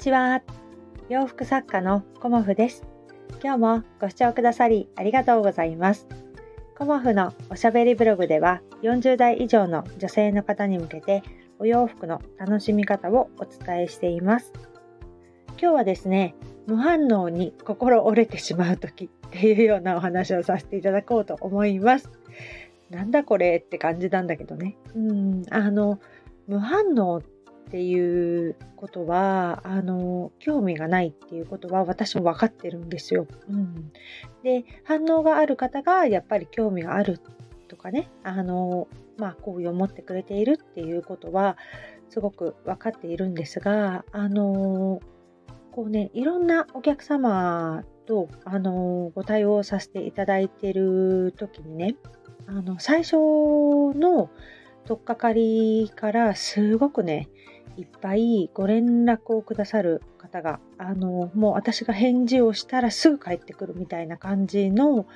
ちは。洋服作家のコモフです。今日もご視聴くださりありがとうございます。コモフのおしゃべりブログでは40代以上の女性の方に向けてお洋服の楽しみ方をお伝えしています。今日はですね、無反応に心折れてしまう時 っていうようなお話をさせていただこうと思います。なんだこれって感じなんだけどね。うん、あの、無反応っっていうことはあの興味がないっていうことは私も分かってるんですよ。うん、で反応がある方がやっぱり興味があるとかねあの、まあ、好意を持ってくれているっていうことはすごく分かっているんですがあのこうねいろんなお客様とあのご対応させていただいている時にねあの最初の取っかかりからすごくねいっぱいご連絡をくださる方が、あの、もう私が返事をしたらすぐ帰ってくるみたいな感じの、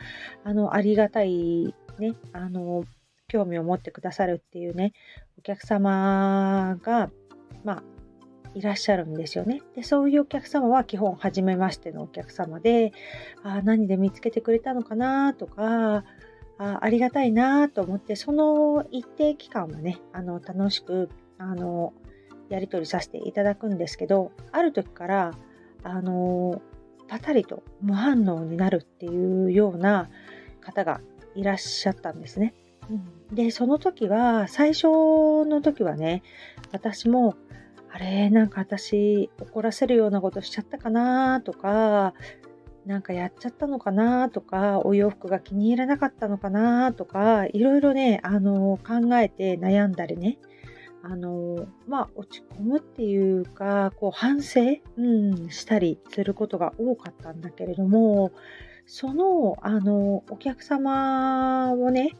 あの、ありがたいね、あの、興味を持ってくださるっていうね、お客様が、まあ、いらっしゃるんですよね。で、そういうお客様は基本、初めましてのお客様で、あ何で見つけてくれたのかなとか、あありがたいなと思って、その一定期間はね、あの、楽しく、あの、やり取りさせていただくんですけど、ある時から、あのパタリと無反応になるっていうような方がいらっしゃったんですね。うん、で、その時は、最初の時はね、私も、あれ、なんか私怒らせるようなことしちゃったかなとか、なんかやっちゃったのかなとか、お洋服が気に入らなかったのかなとか、いろいろね、あの、考えて悩んだりね、あのまあ、落ち込むっていうかこう反省、うん、したりすることが多かったんだけれどもそのあのお客様をね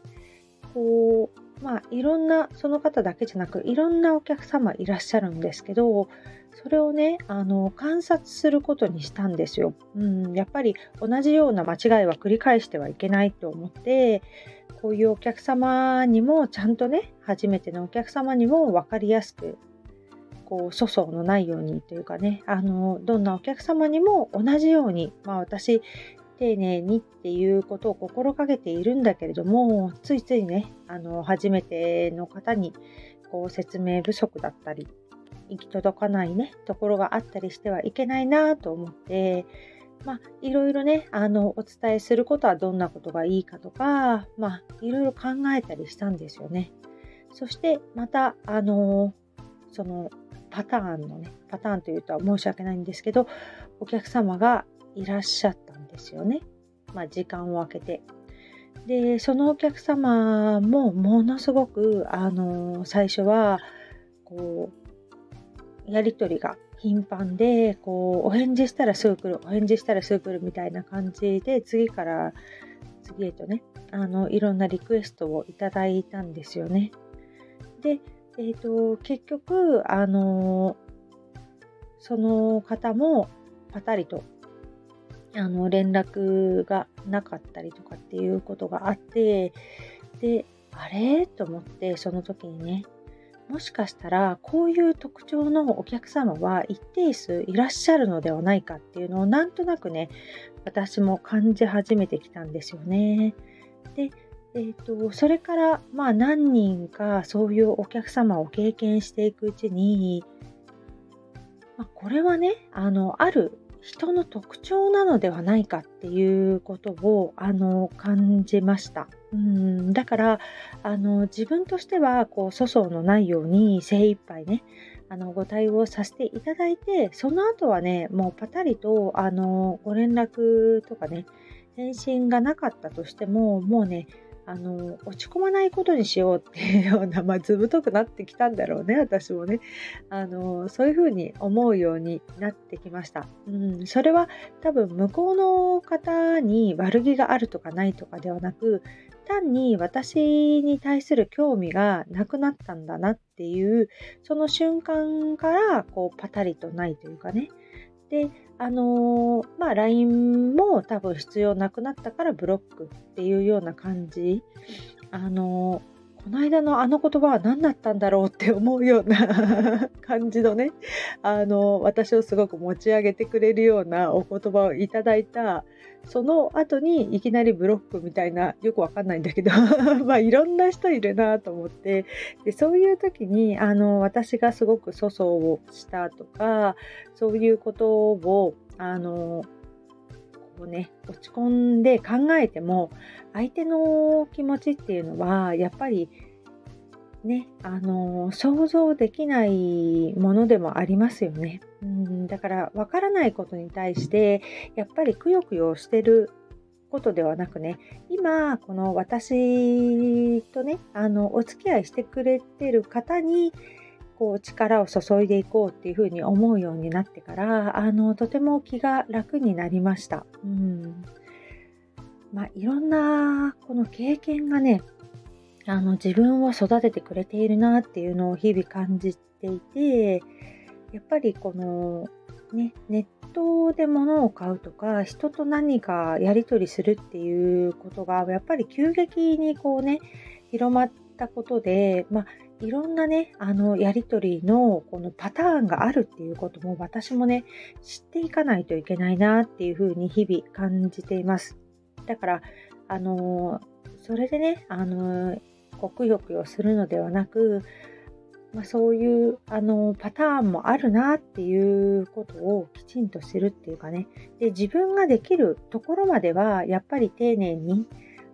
こうまあいろんなその方だけじゃなくいろんなお客様いらっしゃるんですけどそれをねあの観察することにしたんですよ、うん。やっぱり同じような間違いは繰り返してはいけないと思ってこういうお客様にもちゃんとね初めてのお客様にも分かりやすくこう粗相のないようにというかねあのどんなお客様にも同じように、まあ、私丁寧にっていうことを心がけているんだけれどもついついねあの初めての方にこう説明不足だったり行き届かないねところがあったりしてはいけないなと思ってまあ、いろいろね、あの、お伝えすることはどんなことがいいかとか、まあ、いろいろ考えたりしたんですよね。そして、また、あの、その、パターンのね、パターンというとは申し訳ないんですけど、お客様がいらっしゃったんですよね。まあ、時間を空けて。で、そのお客様もものすごく、あの、最初は、こう、やりとりが頻繁でこうお返事したらすぐ来るお返事したらすぐ来るみたいな感じで次から次へとねあのいろんなリクエストをいただいたんですよね。で、えーと、結局あのその方もパタリとあの連絡がなかったりとかっていうことがあってであれ？と思ってその時にねもしかしたらこういう特徴のお客様は一定数いらっしゃるのではないかっていうのをなんとなくね私も感じ始めてきたんですよね。で、えーと、それからまあ何人かそういうお客様を経験していくうちに、まあ、これはねあのある人の特徴なのではないかっていうことをあの感じました。うんだからあの自分としてはこう粗相のないように精一杯ねあのご対応させていただいてその後はねもうパタリとあのご連絡とかね返信がなかったとしてももうねあの落ち込まないことにしようっていうような、まあ、ずぶとくなってきたんだろうね私もね。あのそういうふうに思うようになってきました、うん、それは多分向こうの方に悪気があるとかないとかではなく単に私に対する興味がなくなったんだなっていうその瞬間からこうパタリとないというかね。であのー、まあ LINE も多分必要なくなったからブロックっていうような感じ。あのー、この間のあの言葉は何だったんだろうって思うような 感じのねあの私をすごく持ち上げてくれるようなお言葉をいただいた。その後にいきなりブロックみたいなよくわかんないんだけど まあいろんな人いるなと思って。でそういう時にあの私がすごく粗相をしたとかそういうことをあのこうね落ち込んで考えても相手の気持ちっていうのはやっぱりねあの想像できないものでもありますよね。うんだから分からないことに対してやっぱりくよくよしてることではなくね今この私とねあのお付き合いしてくれてる方にこう力を注いでいこうっていうふうに思うようになってからあのとても気が楽になりました。うんまあ、いろんなこの経験がねあの自分を育ててくれているなっていうのを日々感じていてやっぱりこのねネットで物を買うとか人と何かやり取りするっていうことがやっぱり急激にこうね広まったことで、まあ、いろんなね、あの、やりとりのこのパターンがあるっていうことも私もね、知っていかないといけないなっていうふうに日々感じています。だから、あの、それでね、あの、こくよくよするのではなく、まあ、そういうあのパターンもあるなっていうことをきちんと知るっていうかねで自分ができるところまではやっぱり丁寧に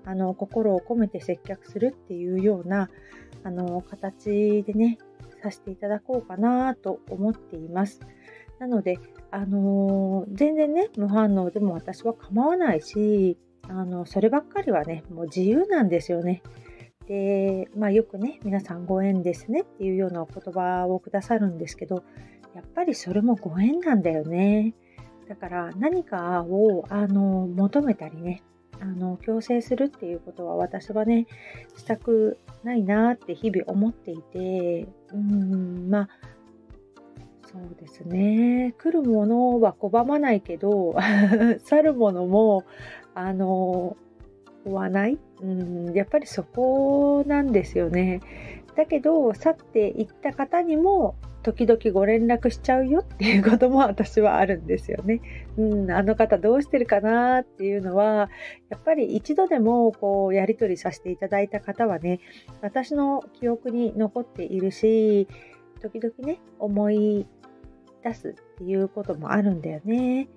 あの心を込めて接客するっていうようなあの形でねさせていただこうかなと思っています。なので、あのー、全然ね無反応でも私は構わないしあのそればっかりはねもう自由なんですよね。で、まあ、よくね皆さんご縁ですねっていうようなお言葉をくださるんですけどやっぱりそれもご縁なんだよね。だから何かをあの求めたりねあの強制するっていうことは私はねしたくないなって日々思っていてうんまあそうですね。来るものは拒まないけど 去るものもあの追わない。うんやっぱりそこなんですよね。だけど去っていった方にも時々ご連絡しちゃうよっていうことも私はあるんですよね。うん、あの方どうしてるかなっていうのは、やっぱり一度でもこうやり取りさせていただいた方はね、私の記憶に残っているし、時々ね、思い出すっていうこともあるんだよね。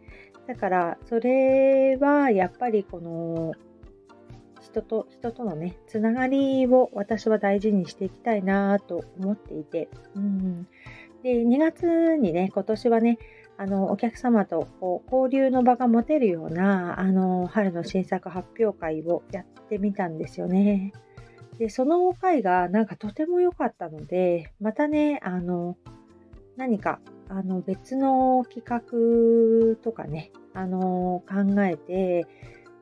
だから、それはやっぱりこの、人と人とのね、つながりを私は大事にしていきたいなと思っていて、うん。で、2月にね、今年はね、あの、お客様とこう交流の場が持てるような、あの、春の新作発表会をやってみたんですよね。で、その会がなんかとても良かったので、またね、あの、何か、あの、別の企画とかね、あの、考えて、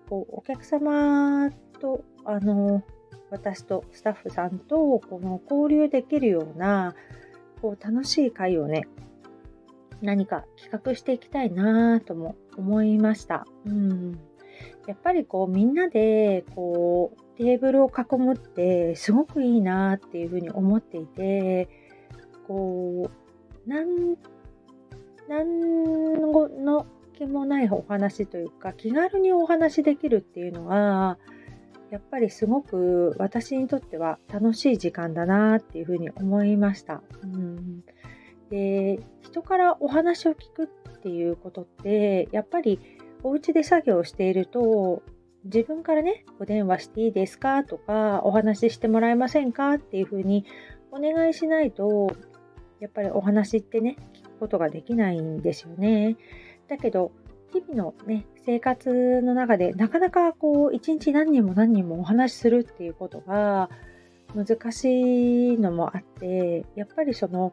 こう、お客様と、あの、私とスタッフさんとこの交流できるようなこう楽しい会をね何か企画していきたいなとも思いました。うん、やっぱりこうみんなでこうテーブルを囲むってすごくいいなっていうふうに思っていてこうなん何の気もないお話というか気軽にお話できるっていうのはやっぱりすごく私にとっては楽しい時間だなっていうふうに思いました。うん、で人からお話を聞くっていうことってやっぱりお家で作業していると自分からねお電話していいですか？とかお話ししてもらえませんか？っていうふうにお願いしないとやっぱりお話ってね聞くことができないんですよね。だけど日々のね、生活の中でなかなかこう、一日何人も何人もお話しするっていうことが難しいのもあって、やっぱりその、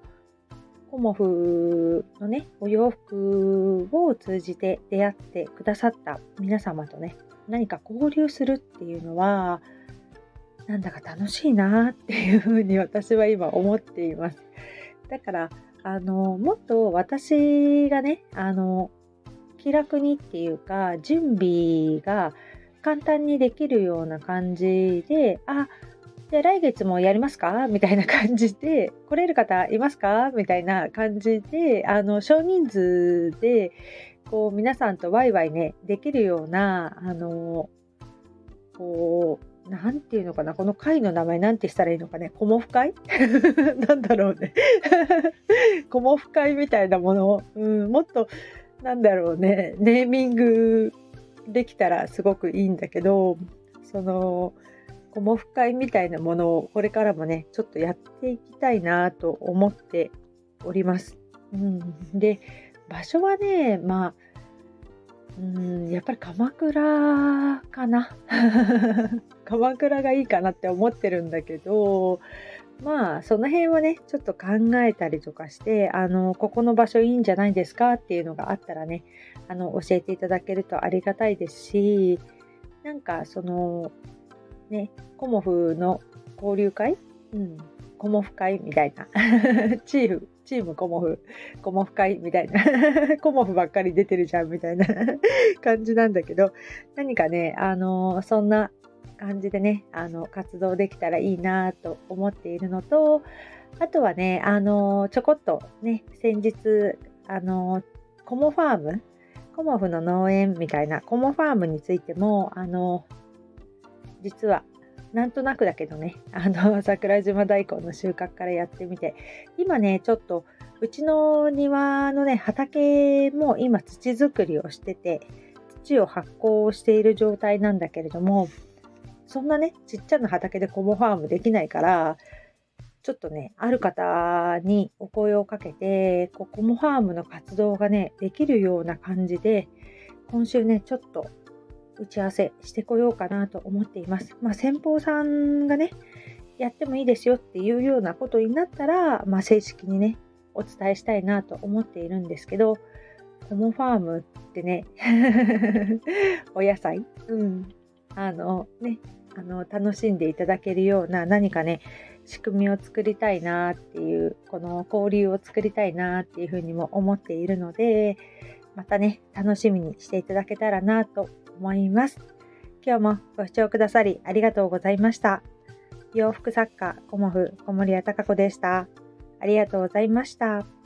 コモフのね、お洋服を通じて出会ってくださった皆様とね、何か交流するっていうのは、なんだか楽しいなっていうふうに私は今思っています。だから、あの、もっと私がね、あの、気楽にっていうか準備が簡単にできるような感じであで、来月もやりますか？みたいな感じで、来れる方いますか？みたいな感じで、あの、少人数で、こう、皆さんとワイワイね、できるような、あの、こう、なんていうのかな、この会の名前なんてしたらいいのかね、コモフ会？なんだろうね。コモフ会みたいなものを、うん、もっと、なんだろうね、ネーミングできたらすごくいいんだけど、その、コモフ会みたいなものをこれからもね、ちょっとやっていきたいなと思っております。うん、で、場所はね、まあ、うん、やっぱり鎌倉かな。鎌倉がいいかなって思ってるんだけど、まあ、その辺はね、ちょっと考えたりとかして、あの、ここの場所いいんじゃないですかっていうのがあったらね、あの、教えていただけるとありがたいですし、なんか、その、ね、コモフの交流会？うん。コモフ会みたいな。チーム、チームコモフ、コモフ会みたいな。コモフばっかり出てるじゃんみたいな 感じなんだけど、何かね、あのそんな感じでね、あの、活動できたらいいなと思っているのと、あとはね、あのちょこっとね、先日、あのコモファームコモフの農園みたいなコモファームについても、あの実はなんとなくだけどね、あの、桜島大根の収穫からやってみて、今ね、ちょっと、うちの庭のね、畑も今土作りをしてて、土を発酵している状態なんだけれども、そんなね、ちっちゃな畑でコモファームできないから、ちょっとね、ある方にお声をかけて、こコモファームの活動がね、できるような感じで、今週ね、ちょっと打ち合わせしてこようかなと思っています。まあ、先方さんがね、やってもいいですよっていうようなことになったら、まあ、正式にね、お伝えしたいなと思っているんですけど、コモファームってね、お野菜、うん、あのね、あの楽しんでいただけるような何かね、仕組みを作りたいなっていう、この交流を作りたいなっていうふうにも思っているので、またね、楽しみにしていただけたらなと思います。今日もご視聴くださりありがとうございました。洋服作家、コモフ、小森屋隆子でした。ありがとうございました。